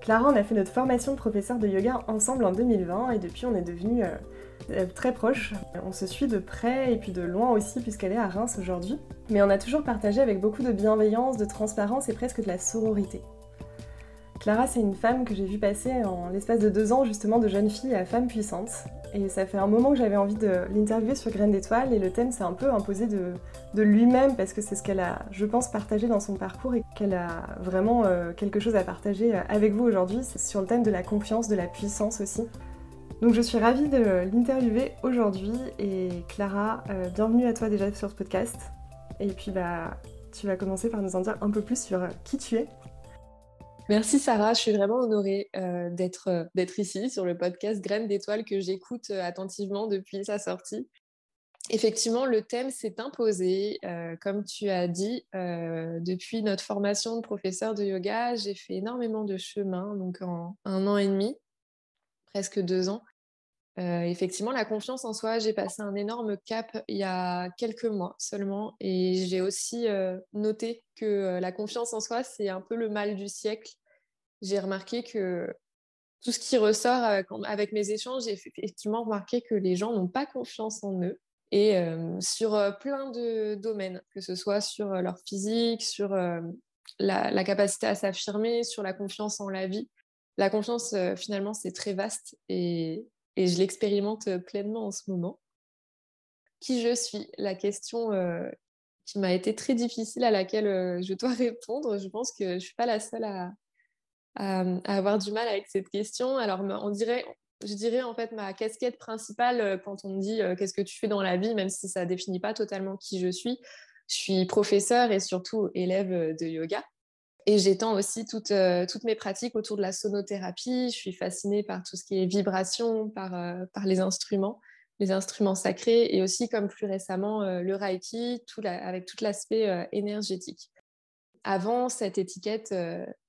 Clara, on a fait notre formation de professeur de yoga ensemble en 2020 et depuis on est devenus euh, euh, très proches. On se suit de près et puis de loin aussi puisqu'elle est à Reims aujourd'hui. Mais on a toujours partagé avec beaucoup de bienveillance, de transparence et presque de la sororité. Clara, c'est une femme que j'ai vue passer en l'espace de deux ans justement de jeune fille à femme puissante. Et ça fait un moment que j'avais envie de l'interviewer sur Graines d'étoiles et le thème s'est un peu imposé de, lui-même parce que c'est ce qu'elle a, je pense, partagé dans son parcours et qu'elle a vraiment euh, quelque chose à partager euh, avec vous aujourd'hui. C'est sur le thème de la confiance, de la puissance aussi. Donc je suis ravie de l'interviewer aujourd'hui et Clara, euh, bienvenue à toi déjà sur ce podcast. Et puis bah, tu vas commencer par nous en dire un peu plus sur qui tu es. Merci Sarah, je suis vraiment honorée euh, euh, d'être ici sur le podcast Graines d'étoiles que j'écoute euh, attentivement depuis sa sortie. Effectivement, le thème s'est imposé, comme tu as dit, depuis notre formation de professeur de yoga, j'ai fait énormément de chemin, donc en un an et demi, presque deux ans. effectivement, la confiance en soi, j'ai passé un énorme cap il y a quelques mois seulement, et j'ai aussi noté que la confiance en soi, c'est un peu le mal du siècle j'ai remarqué que tout ce qui ressort avec, mes échanges, j'ai effectivement remarqué que les gens n'ont pas confiance en eux et euh, sur euh, plein de domaines, que ce soit sur euh, leur physique, sur la, capacité à s'affirmer, sur la confiance en la vie. La confiance, finalement, c'est très vaste et, et je l'expérimente pleinement en ce moment. Qui je suis? La question qui m'a été très difficile à laquelle je dois répondre. Je pense que je ne suis pas la seule à, à, avoir du mal avec cette question. Alors, on dirait, je dirais en fait ma casquette principale euh, quand on me dit euh, qu'est-ce que tu fais dans la vie, même si ça définit pas totalement qui je suis. Je suis professeur et surtout élève euh, de yoga. Et j'étends aussi toutes, toutes mes pratiques autour de la sonothérapie. Je suis fascinée par tout ce qui est vibration, par, par les instruments, les instruments sacrés et aussi, comme plus récemment, le Reiki, tout avec tout l'aspect énergétique. Avant cette étiquette,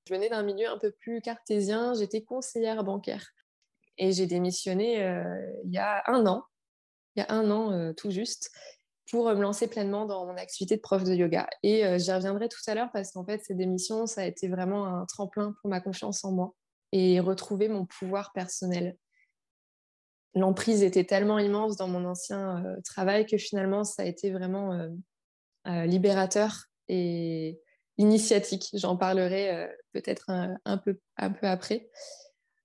je venais d'un milieu un peu plus cartésien, j'étais conseillère bancaire. Et j'ai démissionné euh, il y a un an, il y a un an euh, tout juste, pour me lancer pleinement dans mon activité de prof de yoga. Et euh, j'y reviendrai tout à l'heure parce qu'en fait, cette démission, ça a été vraiment un tremplin pour ma confiance en moi et retrouver mon pouvoir personnel. L'emprise était tellement immense dans mon ancien travail que finalement, ça a été vraiment libérateur et initiatique. J'en parlerai euh, peut-être un, peu, un peu après.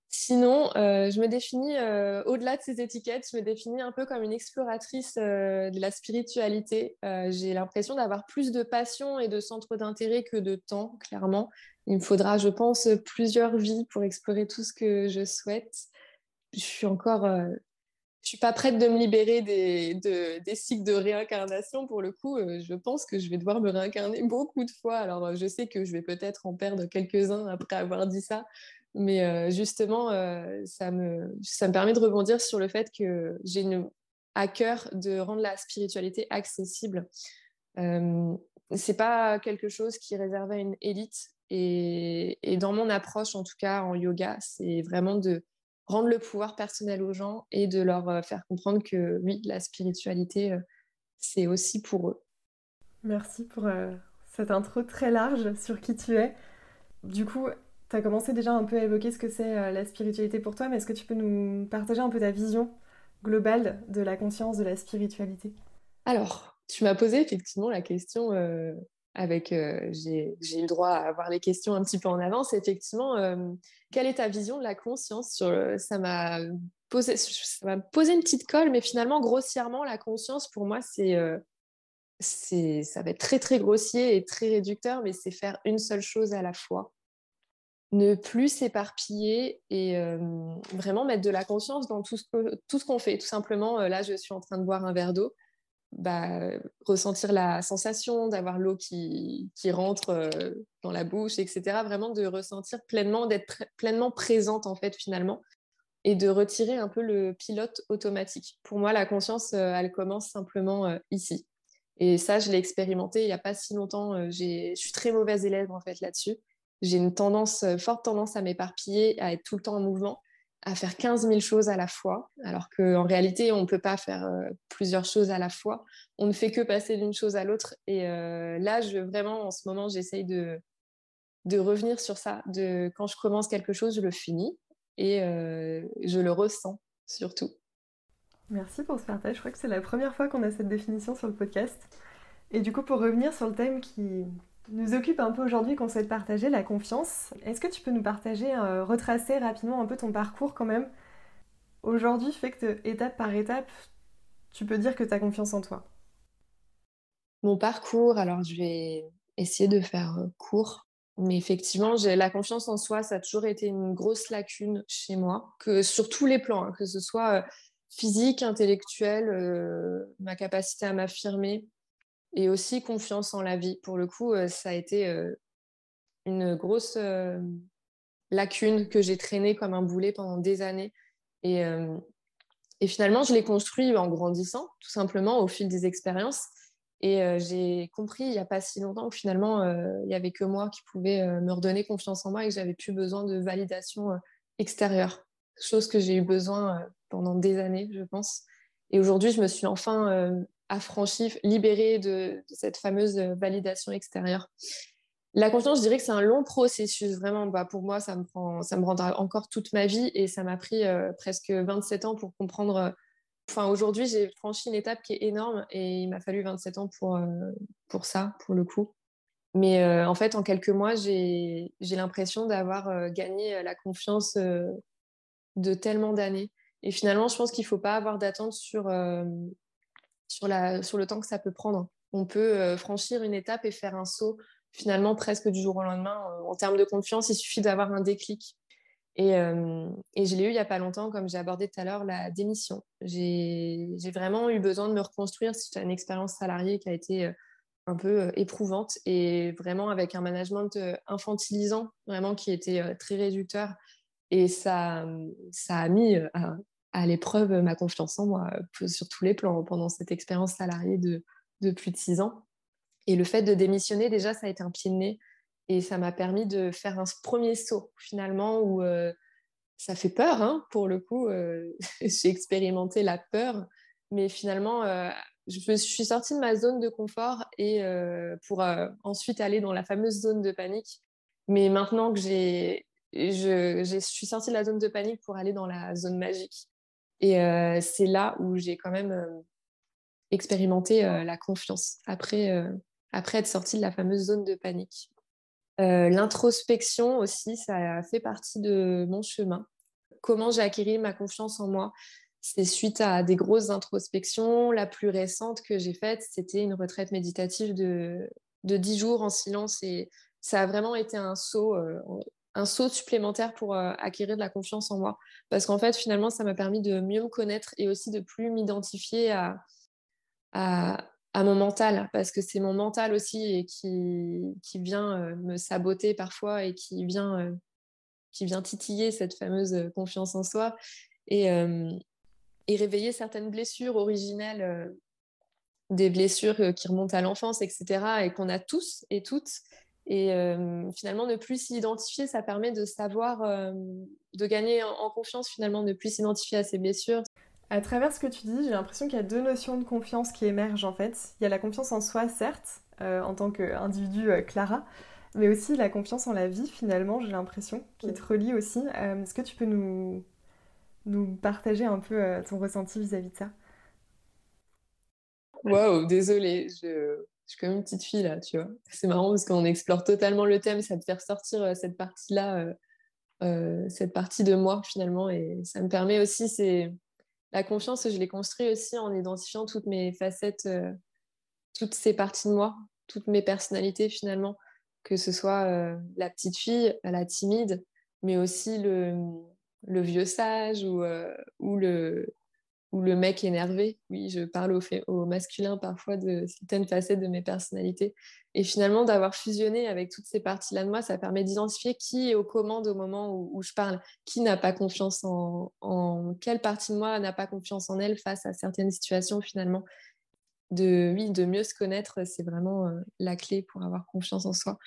Sinon, euh, je me définis, euh, au-delà de ces étiquettes, je me définis un peu comme une exploratrice de la spiritualité. J'ai l'impression d'avoir plus de passion et de centre d'intérêt que de temps, clairement. Il me faudra, je pense, plusieurs vies pour explorer tout ce que je souhaite. Je suis encore je suis pas prête de me libérer des, des cycles de réincarnation. Pour le coup, euh, je pense que je vais devoir me réincarner beaucoup de fois. Alors, euh, je sais que je vais peut-être en perdre quelques-uns après avoir dit ça. Mais euh, justement, ça, me, ça me permet de rebondir sur le fait que j'ai à cœur de rendre la spiritualité accessible. Euh, c'est pas quelque chose qui est réservé à une élite. Et, et dans mon approche, en tout cas en yoga, c'est vraiment de rendre le pouvoir personnel aux gens et de leur euh, faire comprendre que oui, la spiritualité, euh, c'est aussi pour eux. Merci pour euh, cette intro très large sur qui tu es. Du coup, tu as commencé déjà un peu à évoquer ce que c'est la spiritualité pour toi, mais est-ce que tu peux nous partager un peu ta vision globale de la conscience de la spiritualité? Alors, tu m'as posé effectivement la question avec euh, j'ai eu le droit à avoir les questions un petit peu en avance. Effectivement, euh, quelle est ta vision de la conscience sur Ça m'a posé, une petite colle, mais finalement, grossièrement, la conscience, pour moi, c'est euh, ça va être très très grossier et très réducteur, mais c'est faire une seule chose à la fois. Ne plus s'éparpiller et vraiment mettre de la conscience dans tout ce qu'on fait. Tout simplement, là, je suis en train de boire un verre d'eau bah, ressentir la sensation d'avoir l'eau qui, qui, rentre euh, dans la bouche, etc. Vraiment de ressentir pleinement, d'être pleinement présente en fait finalement. et de retirer un peu le pilote automatique. Pour moi, la conscience, elle commence simplement ici. Et ça, je l'ai expérimenté il n'y a pas si longtemps. je suis très mauvaise élève en fait là-dessus. J'ai une tendance, forte tendance à m'éparpiller, à être tout le temps en mouvement à faire 15 000 choses à la fois, alors qu'en réalité, on ne peut pas faire euh, plusieurs choses à la fois. On ne fait que passer d'une chose à l'autre. Et euh, là, je, vraiment, en ce moment, j'essaye de, de revenir sur ça. De, quand je commence quelque chose, je le finis et euh, je le ressens surtout. Merci pour ce partage. Je crois que c'est la première fois qu'on a cette définition sur le podcast. Et du coup, pour revenir sur le thème qui, nous occupe un peu aujourd'hui qu'on souhaite partager, la confiance. Est-ce que tu peux nous partager, euh, retracer rapidement un peu ton parcours quand même? Aujourd'hui, fait que étape par étape, tu peux dire que tu as confiance en toi. Mon parcours, alors je vais essayer de faire euh, court. Mais effectivement, la confiance en soi, ça a toujours été une grosse lacune chez moi, que sur tous les plans, hein, que ce soit euh, physique, intellectuel, ma capacité à m'affirmer, et aussi confiance en la vie. Pour le coup, euh, ça a été euh, une grosse euh, lacune que j'ai traînée comme un boulet pendant des années. Et, et finalement, je l'ai construit en grandissant, tout simplement, au fil des expériences. Et j'ai compris il n'y a pas si longtemps que finalement, il n'y avait que moi qui pouvais me redonner confiance en moi et que j'avais plus besoin de validation extérieure. Chose que j'ai eu besoin pendant des années, je pense. Et aujourd'hui, je me suis enfin affranchie, libérée de, cette fameuse validation extérieure. La confiance, je dirais que c'est un long processus, vraiment. Bah, pour moi, ça me, prend, ça me rendra encore toute ma vie et ça m'a pris euh, presque 27 ans pour comprendre. Euh, enfin, aujourd'hui, j'ai franchi une étape qui est énorme et il m'a fallu 27 ans pour, euh, pour ça, pour le coup. Mais en fait, en quelques mois, j'ai l'impression d'avoir gagné la confiance de tellement d'années. Et finalement, je pense qu'il ne faut pas avoir d'attente sur, sur, la, sur le temps que ça peut prendre. On peut euh, franchir une étape et faire un saut finalement presque du jour au lendemain. Euh, en termes de confiance, il suffit d'avoir un déclic. Et, euh, et je l'ai eu il n'y a pas longtemps, comme j'ai abordé tout à l'heure, la démission. J'ai vraiment eu besoin de me reconstruire suite une expérience salariée qui a été un peu éprouvante et vraiment avec un management infantilisant, vraiment qui était très réducteur. Et ça, ça a mis à l'épreuve ma confiance en moi euh, sur tous les plans pendant cette expérience salariée de, de plus de six ans. Et le fait de démissionner, déjà, ça a été un pied de nez et ça m'a permis de faire un premier saut finalement où euh, ça fait peur, hein, pour le coup. Euh, j'ai expérimenté la peur, mais finalement, je, suis sortie de ma zone de confort et pour ensuite aller dans la fameuse zone de panique. Mais maintenant que j'ai je, je, suis sortie de la zone de panique pour aller dans la zone magique. Et euh, c'est là où j'ai quand même euh, expérimenté euh, la confiance après, après être sortie de la fameuse zone de panique. L'introspection aussi, ça fait partie de mon chemin. Comment j'ai acquis ma confiance en moi C'est suite à des grosses introspections. La plus récente que j'ai faite, c'était une retraite méditative de, de 10 jours en silence et ça a vraiment été un saut un saut supplémentaire pour euh, acquérir de la confiance en moi. Parce qu'en fait, finalement, ça m'a permis de mieux me connaître et aussi de plus m'identifier à, à, mon mental. Parce que c'est mon mental aussi qui, qui vient euh, me saboter parfois et qui vient, euh, qui vient titiller cette fameuse confiance en soi et, et réveiller certaines blessures originelles des blessures qui remontent à l'enfance, etc., et qu'on a tous et toutes, et euh, finalement, ne plus s'identifier, ça permet de savoir, euh, de gagner en, confiance, finalement, ne plus s'identifier à ses blessures. À travers ce que tu dis, j'ai l'impression qu'il y a deux notions de confiance qui émergent en fait. Il y a la confiance en soi, certes, euh, en tant qu'individu Clara, mais aussi la confiance en la vie, finalement, j'ai l'impression, qui te relie aussi. Est-ce que tu peux nous, nous partager un peu ton ressenti vis-à-vis de ça? Waouh, désolée, je je suis comme une petite fille là, tu vois. C'est marrant parce qu'on explore totalement le thème, ça te fait ressortir euh, cette partie-là, euh, euh, cette partie de moi finalement. Et ça me permet aussi, c'est la confiance, je l'ai construit aussi en identifiant toutes mes facettes, toutes ces parties de moi, toutes mes personnalités finalement, que ce soit la petite fille, la timide, mais aussi le, vieux sage ou, le, ou le mec énervé. Oui, je parle au, au, masculin parfois de certaines facettes de mes personnalités. Et finalement, d'avoir fusionné avec toutes ces parties-là de moi, ça permet d'identifier qui est aux commandes au moment où, je parle, qui n'a pas confiance en, en, quelle partie de moi n'a pas confiance en elle face à certaines situations finalement. De, oui, de mieux se connaître, c'est vraiment euh, la clé pour avoir confiance en soi.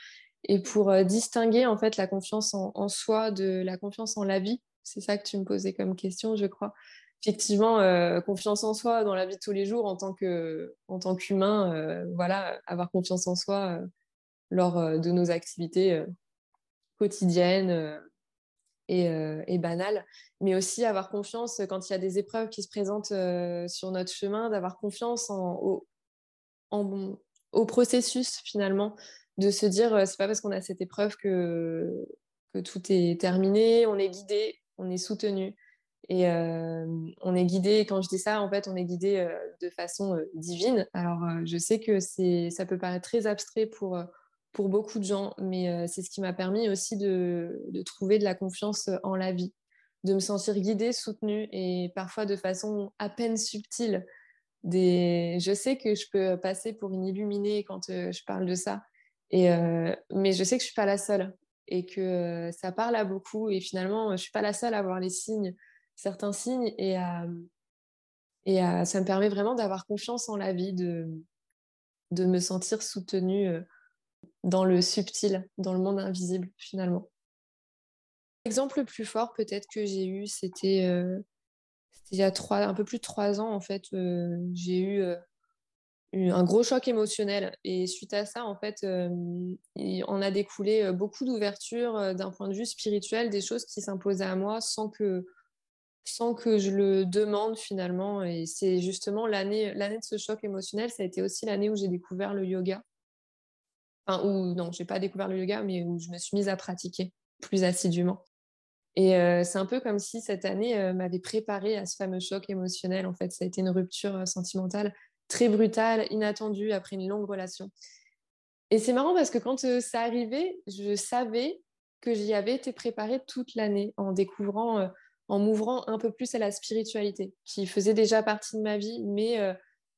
Et pour euh, distinguer en fait la confiance en, soi de la confiance en la vie, c'est ça que tu me posais comme question, je crois effectivement, euh, confiance en soi dans la vie de tous les jours en tant que, qu'humain, euh, voilà, avoir confiance en soi euh, lors de nos activités quotidiennes et, banales, mais aussi avoir confiance quand il y a des épreuves qui se présentent sur notre chemin, d'avoir confiance au, processus finalement, de se dire c'est pas parce qu'on a cette épreuve que tout est terminé, on est guidé, on est soutenu. Et on est guidé, quand je dis ça, en fait, on est guidé de façon divine. Alors, je sais que ça peut paraître très abstrait pour, pour beaucoup de gens, mais c'est ce qui m'a permis aussi de, de, trouver de la confiance en la vie, de me sentir guidée, soutenue et parfois de façon à peine subtile. Des... Je sais que je peux passer pour une illuminée quand je parle de ça, et, mais je sais que je ne suis pas la seule et que ça parle à beaucoup. Et finalement, je ne suis pas la seule à avoir les signes certains signes et, et ça me permet vraiment d'avoir confiance en la vie, de, me sentir soutenue euh, dans le subtil, dans le monde invisible finalement. L'exemple le plus fort peut-être que j'ai eu, c'était euh, il y a trois, un peu plus de trois ans en fait. Euh, j'ai eu un gros choc émotionnel et suite à ça en fait, on a découlé beaucoup d'ouverture d'un point de vue spirituel, des choses qui s'imposaient à moi sans que sans que je le demande finalement. Et c'est justement l'année, l'année de ce choc émotionnel, ça a été aussi l'année où j'ai découvert le yoga. Enfin, où non, j'ai pas découvert le yoga, mais où je me suis mise à pratiquer plus assidûment. Et euh, c'est un peu comme si cette année euh, m'avait préparé à ce fameux choc émotionnel. En fait, ça a été une rupture euh, sentimentale très brutale, inattendue après une longue relation. Et c'est marrant parce que quand ça arrivait, je savais que j'y avais été préparée toute l'année en découvrant en m'ouvrant un peu plus à la spiritualité, qui faisait déjà partie de ma vie, mais euh,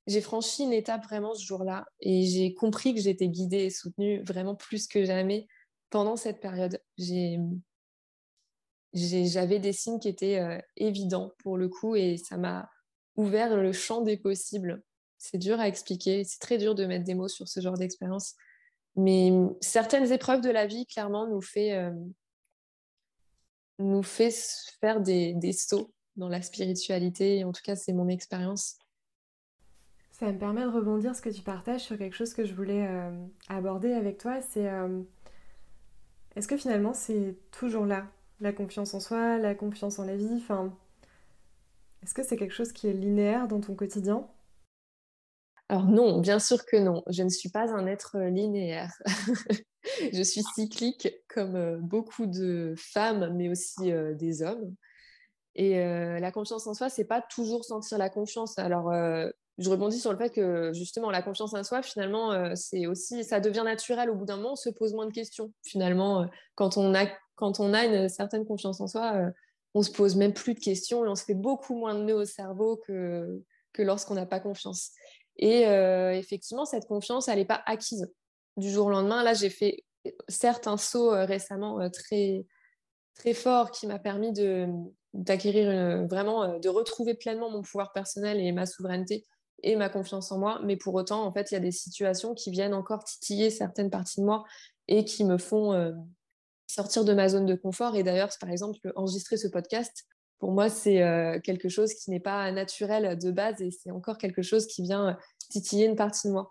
j'ai franchi une étape vraiment ce jour-là et j'ai compris que j'étais guidée et soutenue vraiment plus que jamais pendant cette période. j'avais des signes qui étaient euh, évidents pour le coup et ça m'a ouvert le champ des possibles. C'est dur à expliquer, c'est très dur de mettre des mots sur ce genre d'expérience. Mais certaines épreuves de la vie, clairement, nous fait, euh, nous fait faire des, des sauts dans la spiritualité. En tout cas, c'est mon expérience. Ça me permet de rebondir ce que tu partages sur quelque chose que je voulais euh, aborder avec toi. C'est euh, est-ce que finalement c'est toujours là la confiance en soi, la confiance en la vie? Enfin, est-ce que c'est quelque chose qui est linéaire dans ton quotidien? Alors non, bien sûr que non. Je ne suis pas un être linéaire. je suis cyclique comme euh, beaucoup de femmes, mais aussi euh, des hommes. Et euh, la confiance en soi, c'est pas toujours sentir la confiance. Alors, je rebondis sur le fait que justement, la confiance en soi, finalement, c'est aussi, ça devient naturel au bout d'un moment. On se pose moins de questions. Finalement, quand on a, quand on a une certaine confiance en soi, on se pose même plus de questions et on se fait beaucoup moins de nœuds au cerveau que, que lorsqu'on n'a pas confiance. Et effectivement, cette confiance, elle n'est pas acquise du jour au lendemain. Là, j'ai fait certes un saut euh, récemment euh, très, très fort qui m'a permis de, vraiment, euh, de retrouver pleinement mon pouvoir personnel et ma souveraineté et ma confiance en moi. Mais pour autant, en fait, il y a des situations qui viennent encore titiller certaines parties de moi et qui me font sortir de ma zone de confort. Et d'ailleurs, par exemple, enregistrer ce podcast, pour moi, c'est quelque chose qui n'est pas naturel de base et c'est encore quelque chose qui vient titiller une partie de moi.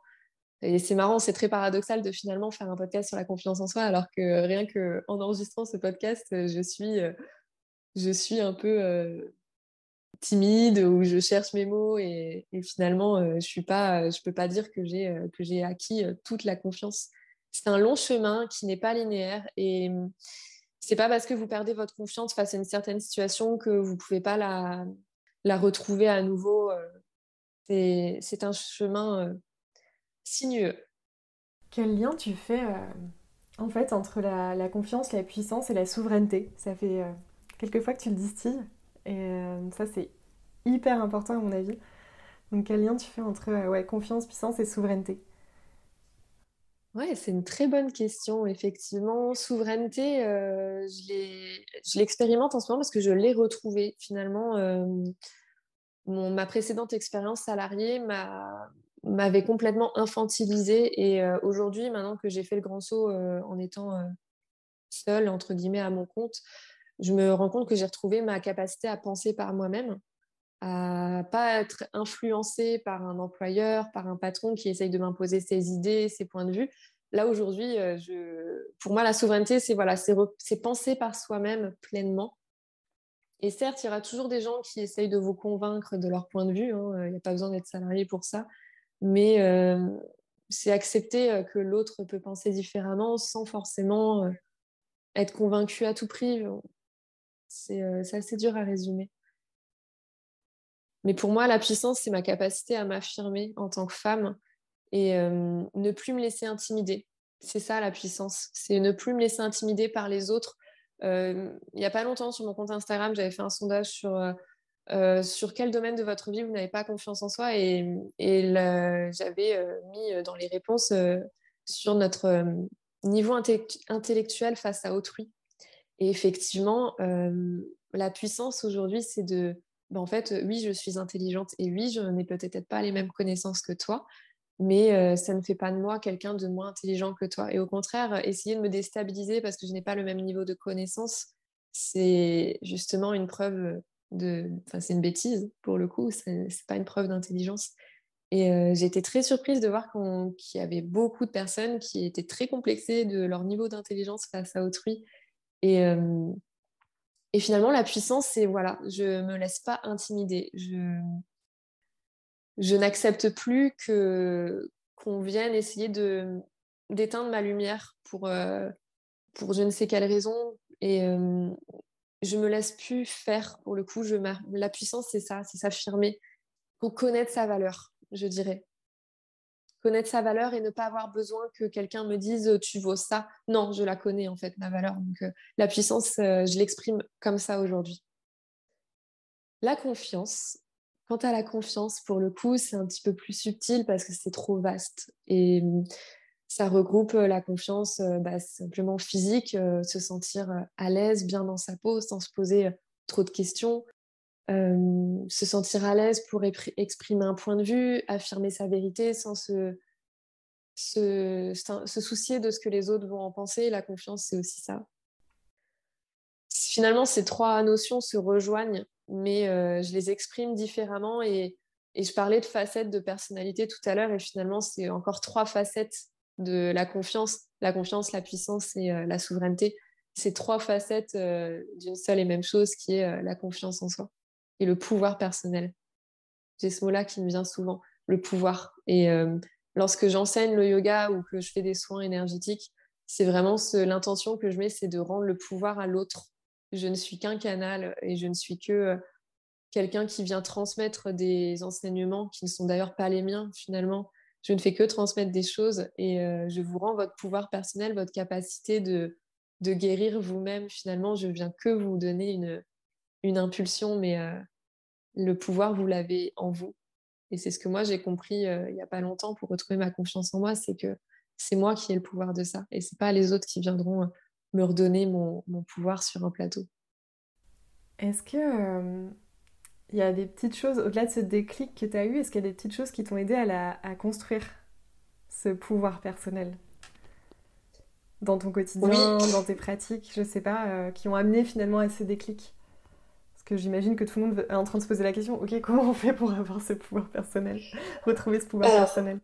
Et c'est marrant, c'est très paradoxal de finalement faire un podcast sur la confiance en soi, alors que rien qu'en enregistrant ce podcast, je suis, euh, je suis un peu euh, timide ou je cherche mes mots et, finalement, euh, je suis pas, je peux pas dire que j'ai que j'ai acquis toute la confiance. C'est un long chemin qui n'est pas linéaire et c'est pas parce que vous perdez votre confiance face à une certaine situation que vous pouvez pas la, la retrouver à nouveau. C'est un chemin sinueux. Quel lien tu fais euh, en fait entre la, confiance, la puissance et la souveraineté? Ça fait euh, quelques fois que tu le distilles et euh, ça c'est hyper important à mon avis. Donc quel lien tu fais entre ouais, confiance, puissance et souveraineté? Ouais, c'est une très bonne question, effectivement. Souveraineté, je l'expérimente en ce moment parce que je l'ai retrouvée. Finalement, ma précédente expérience salariée m'avait complètement infantilisée. Et aujourd'hui, maintenant que j'ai fait le grand saut en étant seule, entre guillemets, à mon compte, je me rends compte que j'ai retrouvé ma capacité à penser par moi-même, à pas être influencée par un employeur, par un patron qui essaye de m'imposer ses idées, ses points de vue. Là, aujourd'hui, pour moi, la souveraineté, c'est voilà, penser par soi-même pleinement et certes, il y aura toujours des gens qui essayent de vous convaincre de leur point de vue. Hein, il n'y a pas besoin d'être salarié pour ça. Mais euh, c'est accepter euh, que l'autre peut penser différemment sans forcément euh, être convaincu à tout prix. C'est assez dur à résumer. Mais pour moi, la puissance, c'est ma capacité à m'affirmer en tant que femme et ne plus me laisser intimider. C'est ça la puissance. C'est ne plus me laisser intimider par les autres euh, il n'y a pas longtemps, sur mon compte Instagram, j'avais fait un sondage sur, euh, euh, sur quel domaine de votre vie vous n'avez pas confiance en soi et, j'avais mis dans les réponses sur notre niveau intellectuel face à autrui. Et effectivement, la puissance aujourd'hui, c'est de, ben, en fait, oui, je suis intelligente et oui, je n'ai peut-être pas les mêmes connaissances que toi, mais euh, ça ne fait pas de moi quelqu'un de moins intelligent que toi. Et au contraire, essayer de me déstabiliser parce que je n'ai pas le même niveau de connaissance, c'est justement une preuve de... Enfin, c'est une bêtise, pour le coup, c'est pas une preuve d'intelligence. Et euh, j'ai été très surprise de voir qu'il y avait beaucoup de personnes qui étaient très complexées de leur niveau d'intelligence face à autrui. Et, euh, et finalement, la puissance, c'est voilà, je me laisse pas intimider. Je, je n'accepte plus que qu'on vienne essayer de d'éteindre ma lumière pour euh, pour je ne sais quelle raison euh, je me laisse plus faire pour le coup la puissance c'est ça c'est s'affirmer pour connaître sa valeur je dirais. Connaître sa valeur et ne pas avoir besoin que quelqu'un me dise tu vaux ça. Non je la connais en fait ma valeur. Donc euh, la puissance je l'exprime comme ça aujourd'hui. La confiance Quant à la confiance, pour le coup, c'est un petit peu plus subtil parce que c'est trop vaste. Et ça regroupe euh, la confiance euh, bah, simplement physique, euh, se sentir à l'aise, bien dans sa peau, sans se poser trop de questions, se sentir à l'aise pour exprimer un point de vue, affirmer sa vérité sans se, se, soucier de ce que les autres vont en penser. La confiance, c'est aussi ça. Finalement, ces trois notions se rejoignent mais je les exprime différemment et, je parlais de facettes de personnalité tout à l'heure et finalement c'est encore trois facettes de la confiance, la confiance, la puissance et euh, la souveraineté. C'est trois facettes euh, d'une seule et même chose qui est la confiance en soi et le pouvoir personnel. J'ai ce mot-là qui me vient souvent, le pouvoir. Et lorsque j'enseigne le yoga ou que je fais des soins énergétiques, c'est vraiment l'intention que je mets, c'est de rendre le pouvoir à l'autre je ne suis qu'un canal et je ne suis que euh, quelqu'un qui vient transmettre des enseignements qui ne sont d'ailleurs pas les miens finalement. Je ne fais que transmettre des choses et euh, je vous rends votre pouvoir personnel, votre capacité de, de guérir vous-même. Finalement, je viens que vous donner une, une impulsion, mais euh, le pouvoir, vous l'avez en vous. Et c'est ce que moi, j'ai compris il n'y a pas longtemps pour retrouver ma confiance en moi, c'est que c'est moi qui ai le pouvoir de ça et c'est pas les autres qui viendront me redonner mon, pouvoir sur un plateau. Est-ce que euh, il y a des petites choses, au-delà de ce déclic que tu as eu, est-ce qu'il y a des petites choses qui t'ont aidé à, à, construire ce pouvoir personnel dans ton quotidien, dans tes pratiques, je sais pas, euh, qui ont amené finalement à ce déclic Parce que j'imagine que tout le monde est en train de se poser la question, ok, comment on fait pour avoir ce pouvoir personnel, retrouver ce pouvoir personnel?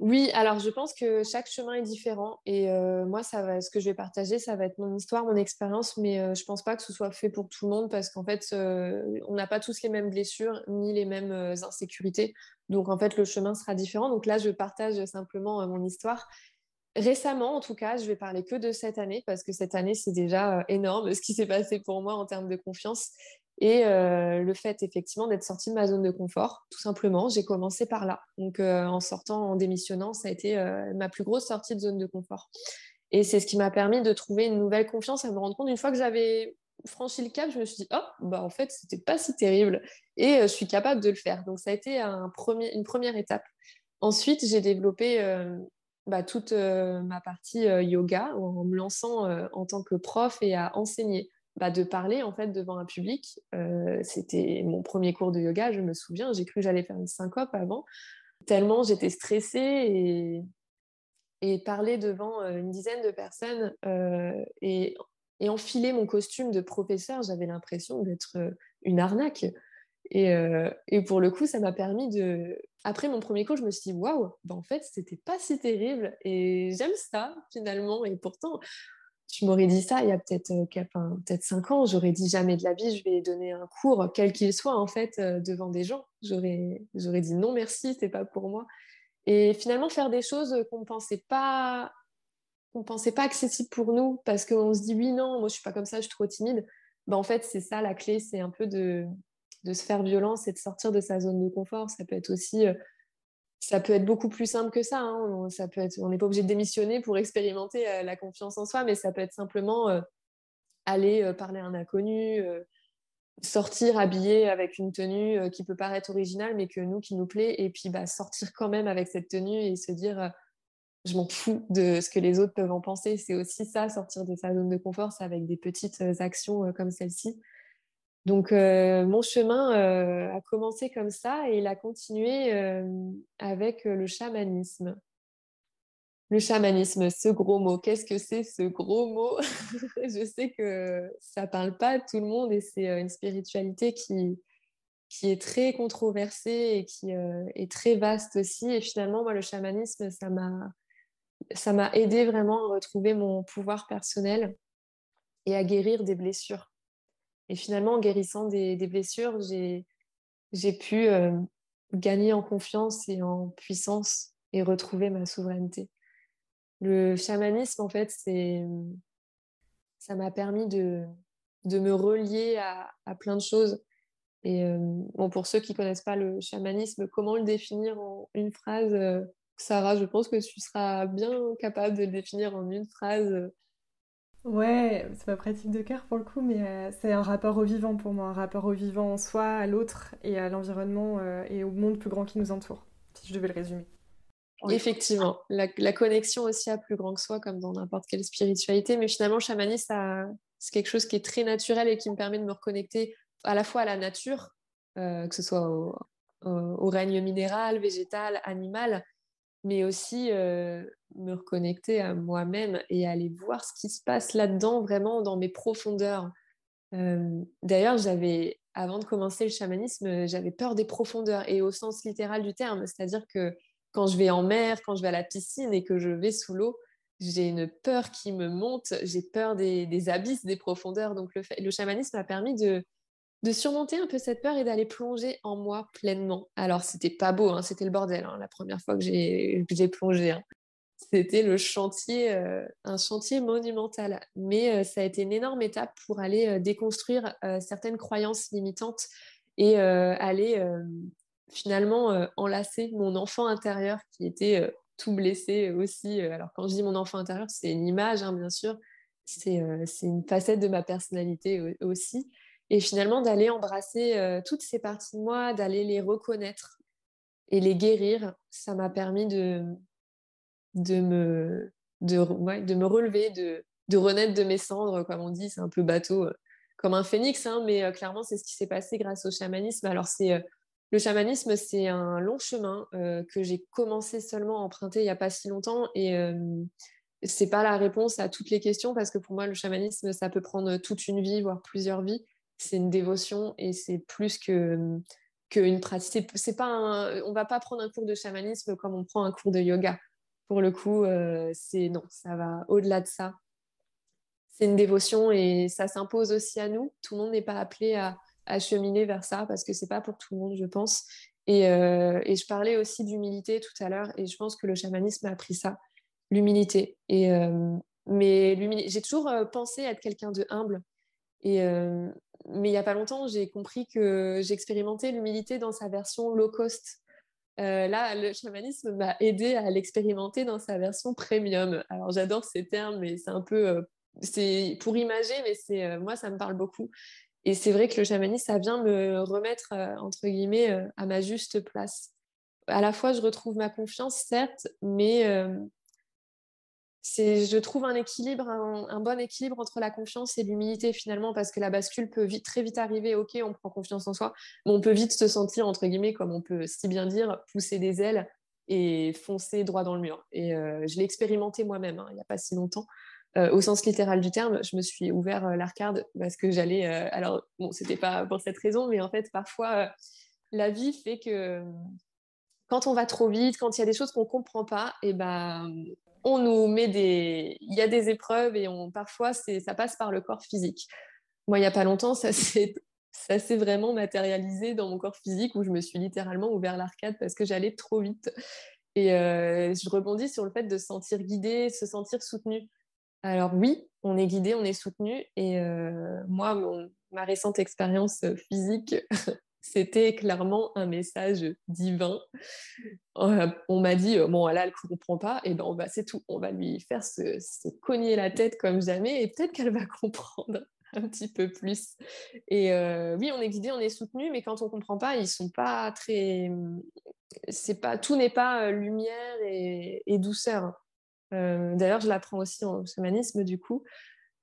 Oui, alors je pense que chaque chemin est différent et moi, ça va, ce que je vais partager, ça va être mon histoire, mon expérience, mais euh, je pense pas que ce soit fait pour tout le monde parce qu'en fait, on n'a pas tous les mêmes blessures ni les mêmes insécurités. Donc en fait, le chemin sera différent. Donc là, je partage simplement mon histoire. Récemment, en tout cas, je vais parler que de cette année parce que cette année, c'est déjà énorme ce qui s'est passé pour moi en termes de confiance. Et euh, le fait effectivement d'être sortie de ma zone de confort, tout simplement, j'ai commencé par là. Donc euh, en sortant, en démissionnant, ça a été euh, ma plus grosse sortie de zone de confort. Et c'est ce qui m'a permis de trouver une nouvelle confiance, à me rendre compte une fois que j'avais franchi le cap, je me suis dit, oh, bah en fait, c'était pas si terrible et je suis capable de le faire. Donc, ça a été un premier, une première étape. Ensuite, j'ai développé bah, toute ma partie yoga en me lançant en tant que prof et à enseigner. Bah, de parler en fait devant un public. C'était mon premier cours de yoga, je me souviens. J'ai cru que j'allais faire une syncope avant, tellement j'étais stressée et, parler devant une dizaine de personnes et, et enfiler mon costume de professeur, j'avais l'impression d'être une arnaque. Et, pour le coup, ça m'a permis de. Après mon premier cours, je me suis dit, waouh, bah en fait, c'était pas si terrible. Et j'aime ça, finalement. Et pourtant, tu m'aurais dit ça il y a peut-être enfin, peut cinq ans, j'aurais dit jamais de la vie, je vais donner un cours, quel qu'il soit, en fait, devant des gens. J'aurais dit non, merci, c'est pas pour moi. Et finalement, faire des choses qu'on ne pensait pas qu'on pensait pas accessibles pour nous parce qu'on se dit oui, non, moi je suis pas comme ça, je suis trop timide. Ben, en fait, c'est ça la clé, c'est un peu de, de se faire violence et de sortir de sa zone de confort. Ça peut être aussi, euh, ça peut être beaucoup plus simple que ça. Hein. On n'est pas obligé de démissionner pour expérimenter euh, la confiance en soi, mais ça peut être simplement euh, aller parler à un inconnu, sortir habillé avec une tenue qui peut paraître originale, mais que nous, qui nous plaît, et puis bah, sortir quand même avec cette tenue et se dire je m'en fous de ce que les autres peuvent en penser. C'est aussi ça, sortir de sa zone de confort, c'est avec des petites actions comme celle-ci. Donc, euh, mon chemin euh, a commencé comme ça et il a continué euh, avec le chamanisme. Le chamanisme, ce gros mot, qu'est-ce que c'est ce gros mot? Je sais que ça parle pas à tout le monde et c'est une spiritualité qui, qui est très controversée et qui est très vaste aussi. Et finalement, le chamanisme, ça m'a, ça m'a aidé vraiment à retrouver mon pouvoir personnel et à guérir des blessures. Et finalement, en guérissant des, blessures, j'ai pu euh, gagner en confiance et en puissance et retrouver ma souveraineté. Le chamanisme, en fait, ça m'a permis de, de, me relier à, à, plein de choses. Et euh, bon, pour ceux qui ne connaissent pas le chamanisme, comment le définir en une phrase euh, Sarah, je pense que tu seras bien capable de le définir en une phrase Ouais, c'est ma pratique de cœur pour le coup, mais euh, c'est un rapport au vivant pour moi, un rapport au vivant en soi, à l'autre et à l'environnement euh, et au monde plus grand qui nous entoure, si je devais le résumer. Effectivement, la, connexion aussi à plus grand que soi, comme dans n'importe quelle spiritualité, mais finalement, le chamanisme, c'est quelque chose qui est très naturel et qui me permet de me reconnecter à la fois à la nature, euh, que ce soit au règne minéral, végétal, animal, mais aussi me reconnecter à moi-même et aller voir ce qui se passe là-dedans, vraiment dans mes profondeurs. D'ailleurs, j'avais, avant de commencer le chamanisme, j'avais peur des profondeurs et au sens littéral du terme, c'est-à-dire que quand je vais en mer, quand je vais à la piscine et que je vais sous l'eau, j'ai une peur qui me monte, j'ai peur des, abysses, des profondeurs. Donc le, le chamanisme m'a permis de, de surmonter un peu cette peur et d'aller plonger en moi pleinement. Alors, c'était pas beau, hein, c'était le bordel, hein, la première fois que j'ai plongé. Hein. C'était le chantier, euh, un chantier monumental. Mais euh, ça a été une énorme étape pour aller euh, déconstruire certaines croyances limitantes et aller finalement enlacer mon enfant intérieur qui était tout blessé aussi. Alors, quand je dis mon enfant intérieur, c'est une image, bien sûr. C'est une facette de ma personnalité aussi et finalement d'aller embrasser euh, toutes ces parties de moi, d'aller les reconnaître et les guérir, ça m'a permis de, de, me, de, de me relever, de, de renaître de mes cendres, comme on dit, c'est un peu bateau, euh, comme un phénix, hein, mais euh, clairement c'est ce qui s'est passé grâce au chamanisme. Alors c'est le chamanisme, c'est un long chemin que j'ai commencé seulement à emprunter il n'y a pas si longtemps et c'est pas la réponse à toutes les questions parce que pour moi le chamanisme ça peut prendre toute une vie voire plusieurs vies c'est une dévotion et c'est plus que qu'une pratique. C'est pas on va pas prendre un cours de chamanisme comme on prend un cours de yoga. Pour le coup, euh, c'est non, ça va au-delà de ça. C'est une dévotion et ça s'impose aussi à nous. Tout le monde n'est pas appelé à, à, cheminer vers ça parce que c'est pas pour tout le monde, je pense. Et, euh, et je parlais aussi d'humilité tout à l'heure et je pense que le chamanisme a appris ça, l'humilité. Et euh, mais j'ai toujours pensé être quelqu'un de humble. Et, mais il n'y a pas longtemps, j'ai compris que j'expérimentais l'humilité dans sa version low cost. Euh, là, le chamanisme m'a aidé à l'expérimenter dans sa version premium. Alors, j'adore ces termes, mais c'est un peu euh, c'est pour imager, mais c'est moi, ça me parle beaucoup. Et c'est vrai que le chamanisme, ça vient me remettre, entre guillemets, à ma juste place. À la fois, je retrouve ma confiance, certes, mais je trouve un équilibre, un, bon équilibre entre la confiance et l'humilité finalement, parce que la bascule peut très vite arriver. Ok, on prend confiance en soi, mais on peut vite se sentir entre guillemets, comme on peut si bien dire, pousser des ailes et foncer droit dans le mur. Et euh, je l'ai expérimenté moi-même, hein, il n'y a pas si longtemps. Euh, au sens littéral du terme, je me suis ouvert euh, l'arcade parce que j'allais. alors, bon, c'était pas pour cette raison, mais en fait, parfois, la vie fait que quand on va trop vite, quand il y a des choses qu'on comprend pas, et eh ben, on nous met des, il y a des épreuves et on, parfois ça passe par le corps physique. Moi, il n'y a pas longtemps, ça s'est, ça s'est vraiment matérialisé dans mon corps physique où je me suis littéralement ouvert l'arcade parce que j'allais trop vite. Et euh, je rebondis sur le fait de se sentir guidé, se sentir soutenu. Alors oui, on est guidé, on est soutenu. Et euh, moi, ma récente expérience physique c'était clairement un message divin. Euh, on m'a dit, euh, bon, là, elle ne comprend pas, et ben c'est tout. On va lui faire se, cogner la tête comme jamais, et peut-être qu'elle va comprendre un petit peu plus. Et euh, oui, on est guidé, on est soutenu, mais quand on ne comprend pas, ils sont pas très. C'est pas tout n'est pas lumière et, douceur. D'ailleurs, je l'apprends aussi en chamanisme, du coup.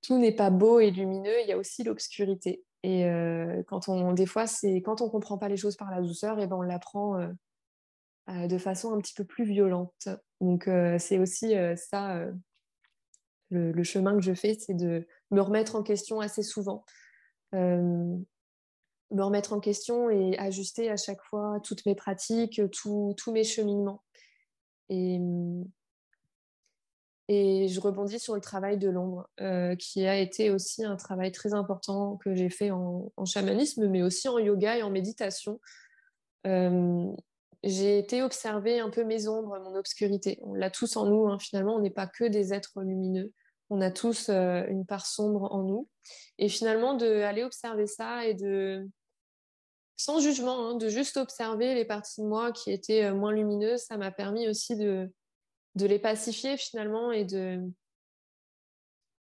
Tout n'est pas beau et lumineux, il y a aussi l'obscurité. Et euh, quand on, des fois, c'est quand on comprend pas les choses par la douceur, et ben on l'apprend euh, euh, de façon un petit peu plus violente. Donc c'est aussi ça, le, chemin que je fais, c'est de me remettre en question assez souvent, me remettre en question et ajuster à chaque fois toutes mes pratiques, tous mes cheminements. Et et je rebondis sur le travail de l'ombre, euh, qui a été aussi un travail très important que j'ai fait en, chamanisme, mais aussi en yoga et en méditation. Euh, j'ai été observer un peu mes ombres, mon obscurité. On l'a tous en nous, hein. finalement, on n'est pas que des êtres lumineux. On a tous euh, une part sombre en nous. Et finalement, d'aller observer ça et de, sans jugement, hein, de juste observer les parties de moi qui étaient moins lumineuses, ça m'a permis aussi de, de les pacifier finalement et de,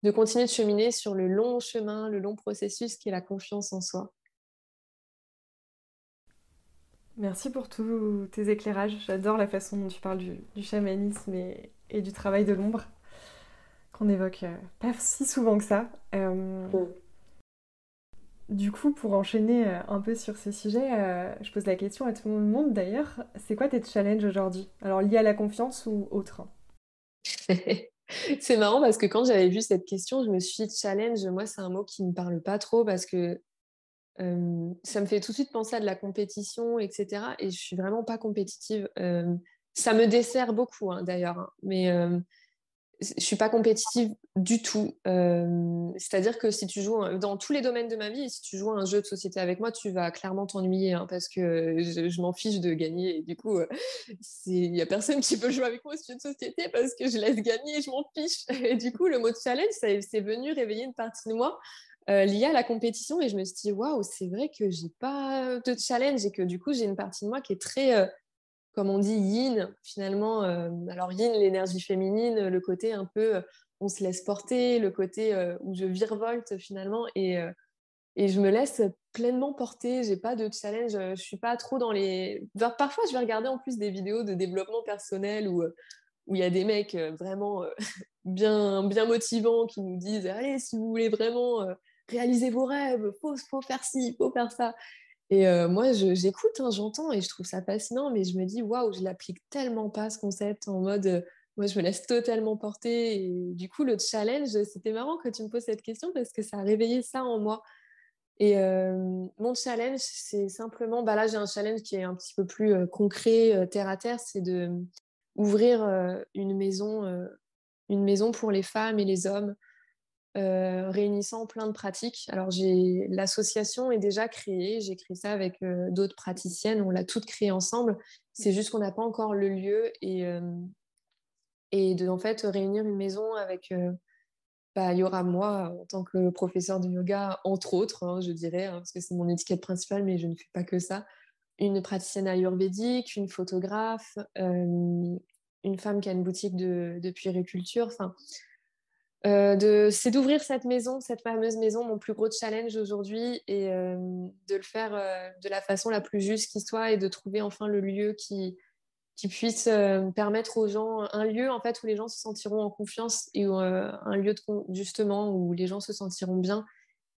de continuer de cheminer sur le long chemin, le long processus qui est la confiance en soi. Merci pour tous tes éclairages. J'adore la façon dont tu parles du, chamanisme et, du travail de l'ombre qu'on évoque euh, pas si souvent que ça. Euh, mm. Du coup, pour enchaîner euh, un peu sur ces sujets, euh, je pose la question à tout le monde d'ailleurs. C'est quoi tes challenges aujourd'hui? Alors, liés à la confiance ou autre C'est marrant parce que quand j'avais vu cette question, je me suis dit challenge. Moi, c'est un mot qui ne me parle pas trop parce que euh, ça me fait tout de suite penser à de la compétition, etc. Et je suis vraiment pas compétitive. ça me dessert beaucoup hein, d'ailleurs. Hein. Mais je suis pas compétitive du tout. Euh, c'est-à-dire que si tu joues dans tous les domaines de ma vie, si tu joues un jeu de société avec moi, tu vas clairement t'ennuyer hein, parce que je, m'en fiche de gagner. Du coup, euh, il n'y a personne qui peut jouer avec moi au jeu de société parce que je laisse gagner et je m'en fiche. Du coup, le mot challenge, c'est venu réveiller une partie de moi euh, liée à la compétition et je me suis dit, waouh, c'est vrai que j'ai pas de challenge et que du coup, j'ai une partie de moi qui est très comme on dit, yin, finalement. Euh, alors, yin, l'énergie féminine, le côté un peu, euh, on se laisse porter, le côté euh, où je virevolte finalement et, je me laisse pleinement porter. J'ai pas de challenge, je suis pas trop dans les. Parfois, je vais regarder en plus des vidéos de développement personnel où où il y a des mecs vraiment bien, bien motivants qui nous disent Allez, si vous voulez vraiment réaliser vos rêves, faut, faut faire ci, faut faire ça. Et moi, j'écoute, hein, j'entends et je trouve ça fascinant, mais je me dis, waouh, je l'applique tellement pas ce concept en mode, moi, je me laisse totalement porter. Et du coup, le challenge, c'était marrant que tu me poses cette question parce que ça a réveillé ça en moi. Et mon challenge, c'est simplement, bah là, j'ai un challenge qui est un petit peu plus concret, terre à terre, c'est de ouvrir une maison, une maison pour les femmes et les hommes euh, réunissant plein de pratiques. Alors, l'association est déjà créée. J'ai créé ça avec euh, d'autres praticiennes. On l'a toutes créée ensemble. C'est juste qu'on n'a pas encore le lieu et, euh, de en fait réunir une maison avec. Bah, il y aura moi en tant que professeur de yoga, entre autres, hein, je dirais, hein, parce que c'est mon étiquette principale, mais je ne fais pas que ça. Une praticienne ayurvédique, une photographe, une femme qui a une boutique de, de puériculture. Enfin, de, c'est d'ouvrir cette maison, cette fameuse maison, mon plus gros challenge aujourd'hui, et de le faire de la façon la plus juste qui soit et de trouver enfin le lieu qui, qui puisse permettre aux gens un lieu en fait où les gens se sentiront en confiance et un lieu de, justement où les gens se sentiront bien,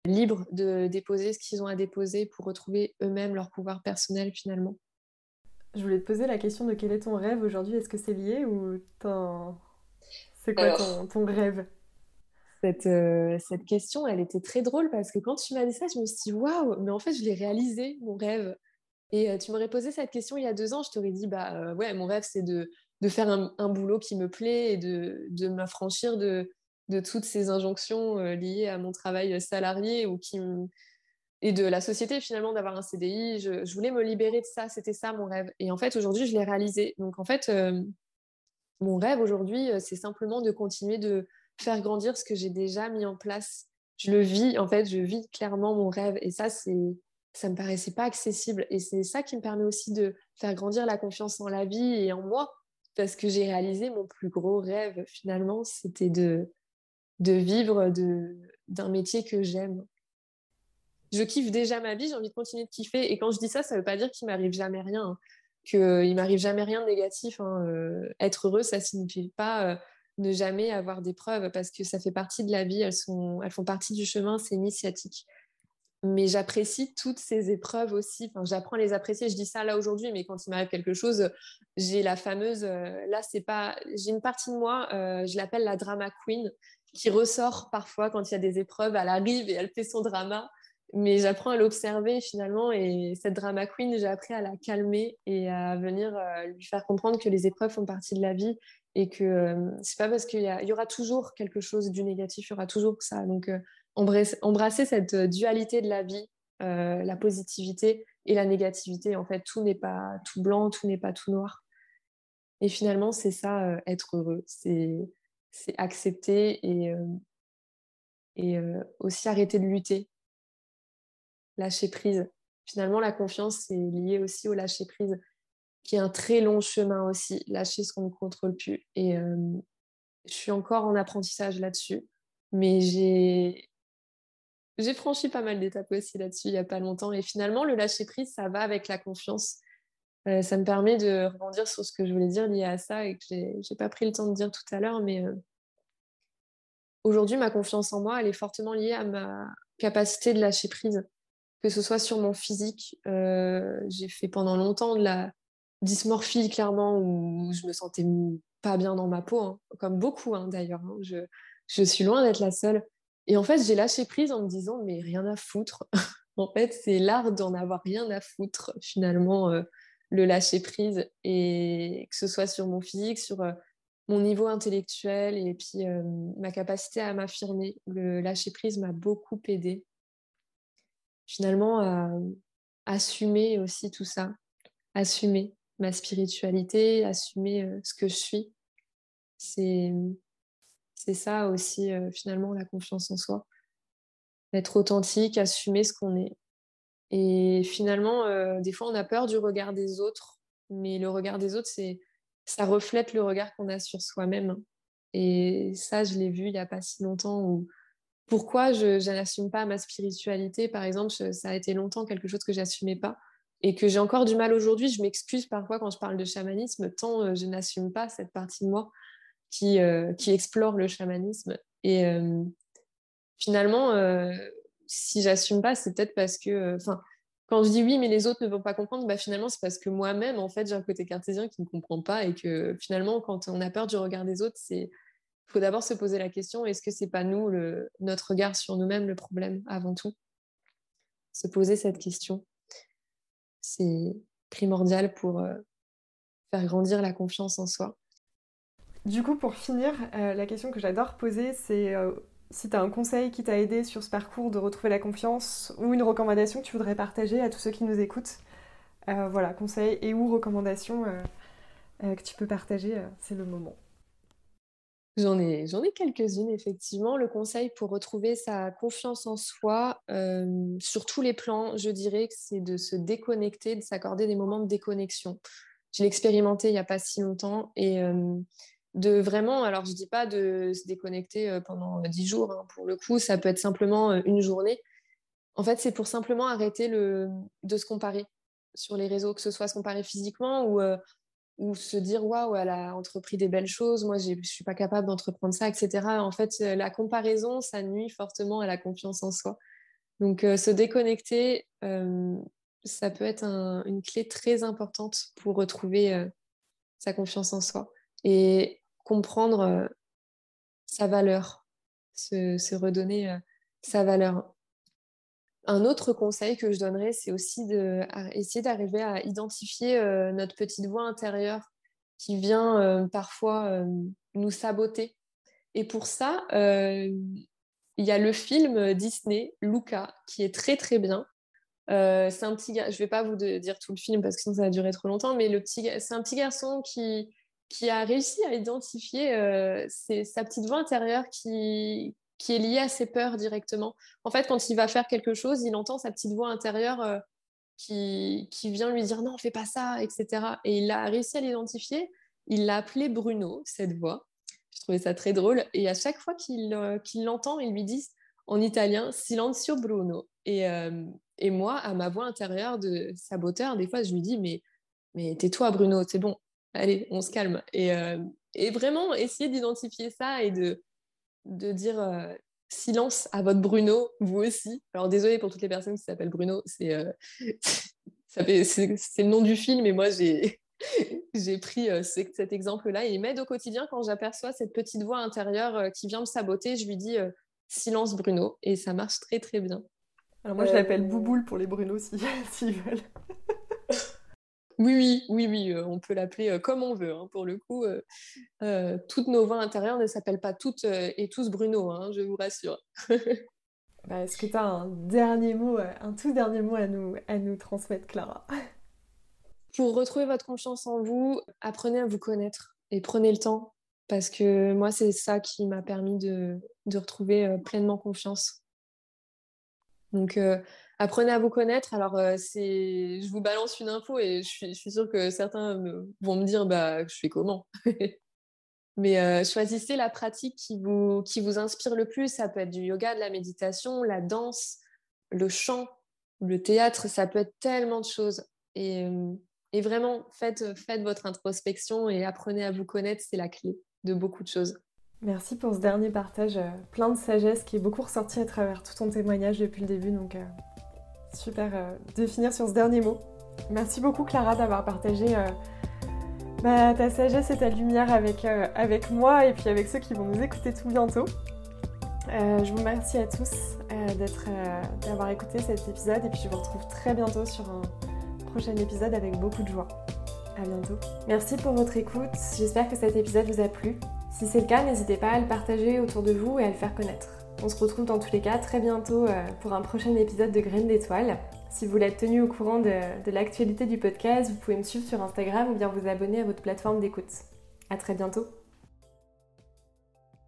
libres de déposer ce qu'ils ont à déposer pour retrouver eux-mêmes leur pouvoir personnel finalement. Je voulais te poser la question de quel est ton rêve aujourd'hui? Est-ce que c'est lié ou c'est quoi ton, rêve? Cette, euh, cette, question, elle était très drôle parce que quand tu m'as dit ça, je me suis dit waouh, mais en fait, je l'ai réalisé, mon rêve. Et euh, tu m'aurais posé cette question il y a deux ans, je t'aurais dit bah euh, ouais, mon rêve, c'est de, de faire un, boulot qui me plaît et de, de m'affranchir de, de toutes ces injonctions liées à mon travail salarié ou qui et de la société finalement d'avoir un CDI. Je, voulais me libérer de ça, c'était ça mon rêve. Et en fait, aujourd'hui, je l'ai réalisé. Donc en fait, mon rêve aujourd'hui, c'est simplement de continuer de faire grandir ce que j'ai déjà mis en place. Je le vis, en fait, je vis clairement mon rêve. Et ça, c'est ça me paraissait pas accessible. Et c'est ça qui me permet aussi de faire grandir la confiance en la vie et en moi. Parce que j'ai réalisé mon plus gros rêve, finalement, c'était de, de vivre d'un métier que j'aime je kiffe déjà ma vie, j'ai envie de continuer de kiffer. Et quand je dis ça, ça ne veut pas dire qu'il m'arrive jamais rien, hein. qu'il m'arrive jamais rien de négatif. Hein. Euh, être heureux, ça signifie pas euh, ne jamais avoir d'épreuves parce que ça fait partie de la vie, elles, sont, elles font partie du chemin, c'est initiatique. Mais j'apprécie toutes ces épreuves aussi. Enfin, j'apprends à les apprécier. Je dis ça là aujourd'hui, mais quand il m'arrive quelque chose, j'ai la fameuse. Euh, là, c'est pas. J'ai une partie de moi, je l'appelle la drama queen, qui ressort parfois quand il y a des épreuves. Elle arrive et elle fait son drama mais j'apprends à l'observer finalement et cette drama queen, j'ai appris à la calmer et à venir euh, lui faire comprendre que les épreuves font partie de la vie et que euh, c'est pas parce qu'il y, aura toujours quelque chose du négatif, il y aura toujours ça. Donc euh, embrasser, cette dualité de la vie, la positivité et la négativité. En fait, tout n'est pas tout blanc, tout n'est pas tout noir. Et finalement, c'est ça, être heureux. C'est accepter et, aussi arrêter de lutter lâcher prise. Finalement, la confiance, c'est lié aussi au lâcher prise, qui est un très long chemin aussi, lâcher ce qu'on ne contrôle plus. Et euh, je suis encore en apprentissage là-dessus, mais j'ai franchi pas mal d'étapes aussi là-dessus il n'y a pas longtemps. Et finalement, le lâcher prise, ça va avec la confiance. Euh, ça me permet de rebondir sur ce que je voulais dire lié à ça et que j'ai pas pris le temps de dire tout à l'heure, mais euh, aujourd'hui, ma confiance en moi, elle est fortement liée à ma capacité de lâcher prise que ce soit sur mon physique. J'ai fait pendant longtemps de la dysmorphie, clairement, où je me sentais pas bien dans ma peau, hein, comme beaucoup hein, d'ailleurs. Hein. Je, je, suis loin d'être la seule. Et en fait, j'ai lâché prise en me disant, mais rien à foutre. en fait, c'est l'art d'en avoir rien à foutre, finalement, euh, le lâcher prise. Et que ce soit sur mon physique, sur euh, mon niveau intellectuel et puis ma capacité à m'affirmer. Le lâcher prise m'a beaucoup aidé finalement euh, assumer aussi tout ça, assumer ma spiritualité, assumer euh, ce que je suis. C'est, c'est ça aussi euh, finalement la confiance en soi. Être authentique, assumer ce qu'on est. Et finalement, des fois, on a peur du regard des autres, mais le regard des autres, c'est, ça reflète le regard qu'on a sur soi-même. Et ça, je l'ai vu il n'y a pas si longtemps où pourquoi je, n'assume pas ma spiritualité, par exemple, ça a été longtemps quelque chose que j'assumais pas et que j'ai encore du mal aujourd'hui. Je m'excuse parfois quand je parle de chamanisme, tant euh, je n'assume pas cette partie de moi qui, euh, qui explore le chamanisme. Et euh, finalement, si j'assume pas, c'est peut-être parce que, enfin, quand je dis oui, mais les autres ne vont pas comprendre, bah finalement, c'est parce que moi-même, en fait, j'ai un côté cartésien qui ne comprend pas et que finalement, quand on a peur du regard des autres, c'est faut d'abord se poser la question est-ce que c'est pas nous, le, notre regard sur nous-mêmes, le problème avant tout? Se poser cette question, c'est primordial pour euh, faire grandir la confiance en soi. Du coup, pour finir, euh, la question que j'adore poser, c'est euh, si tu as un conseil qui t'a aidé sur ce parcours de retrouver la confiance ou une recommandation que tu voudrais partager à tous ceux qui nous écoutent. voilà, conseil et ou recommandation que tu peux partager, c'est le moment. J'en ai, quelques-unes, effectivement. Le conseil pour retrouver sa confiance en soi, euh, sur tous les plans, je dirais que c'est de se déconnecter, de s'accorder des moments de déconnexion. Je l'ai expérimenté il n'y a pas si longtemps et euh, de vraiment, alors je dis pas de se déconnecter pendant dix jours, hein, pour le coup, ça peut être simplement une journée. En fait, c'est pour simplement arrêter de se comparer sur les réseaux, que ce soit se comparer physiquement ou, ou se dire waouh, elle a entrepris des belles choses, moi je ne suis pas capable d'entreprendre ça, etc. En fait, la comparaison, ça nuit fortement à la confiance en soi. Donc, se déconnecter, ça peut être une clé très importante pour retrouver sa confiance en soi et comprendre sa valeur, se, redonner sa valeur. Un autre conseil que je donnerais, c'est aussi d'essayer d'arriver à identifier notre petite voix intérieure qui vient parfois nous saboter. Et pour ça, il y a le film Disney, Luca, qui est très très bien. Euh, c'est un petit je vais pas vous dire tout le film parce que sinon ça va durer trop longtemps, mais c'est un petit garçon qui, qui a réussi à identifier euh, sa petite voix intérieure qui, qui est liée à ses peurs directement. En fait, quand il va faire quelque chose, il entend sa petite voix intérieure euh, qui, qui vient lui dire non, fais pas ça, etc. Et il a réussi à l'identifier. Il l'a appelé Bruno, cette voix. Je trouvais ça très drôle. Et à chaque fois qu'il l'entend, il lui dit en italien Silenzio Bruno. Et, et moi, à ma voix intérieure de saboteur, des fois, je lui dis, mais, mais tais-toi, Bruno, c'est bon, allez, on se calme. Et, euh, et vraiment, essayer d'identifier ça et de, de dire euh, silence à votre Bruno, vous aussi. Alors, désolé pour toutes les personnes qui s'appellent Bruno, c'est euh, c'est le nom du film, et moi, j'ai. J'ai pris cet exemple-là et il m'aide au quotidien quand j'aperçois cette petite voix intérieure qui vient me saboter. Je lui dis silence Bruno et ça marche très très bien. Alors moi, je l'appelle euh, Bouboule pour les Bruno s'ils veulent. Oui, oui, oui, oui, euh, on peut l'appeler euh, comme on veut. Hein, pour le coup, toutes nos voix intérieures ne s'appellent pas toutes et tous Bruno, hein, je vous rassure. Bah, est-ce que tu as un dernier mot, un tout dernier mot à nous, à nous transmettre, Clara? Pour retrouver votre confiance en vous, apprenez à vous connaître et prenez le temps parce que moi, c'est ça qui m'a permis de, de retrouver pleinement confiance. Donc, euh, apprenez à vous connaître. Alors, euh, c'est, je vous balance une info et je suis, sûre que certains vont me dire, bah, je fais comment? Mais euh, choisissez la pratique qui vous, qui vous inspire le plus. Ça peut être du yoga, de la méditation, la danse, le chant, le théâtre. Ça peut être tellement de choses. Et, et vraiment, faites, faites votre introspection et apprenez à vous connaître. C'est la clé de beaucoup de choses. Merci pour ce dernier partage, euh, plein de sagesse qui est beaucoup ressorti à travers tout ton témoignage depuis le début, donc euh, super euh, de finir sur ce dernier mot. Merci beaucoup Clara d'avoir partagé bah, ta sagesse et ta lumière avec, avec moi et puis avec ceux qui vont nous écouter tout bientôt. je vous remercie à tous d'avoir écouté cet épisode et puis je vous retrouve très bientôt sur un prochain épisode avec beaucoup de joie. À bientôt. Merci pour votre écoute, j'espère que cet épisode vous a plu. Si c'est le cas, n'hésitez pas à le partager autour de vous et à le faire connaître. On se retrouve dans tous les cas très bientôt euh, pour un prochain épisode de Graines d'étoiles. Si vous être tenu au courant de, de l'actualité du podcast, vous pouvez me suivre sur Instagram ou bien vous abonner à votre plateforme d'écoute. À très bientôt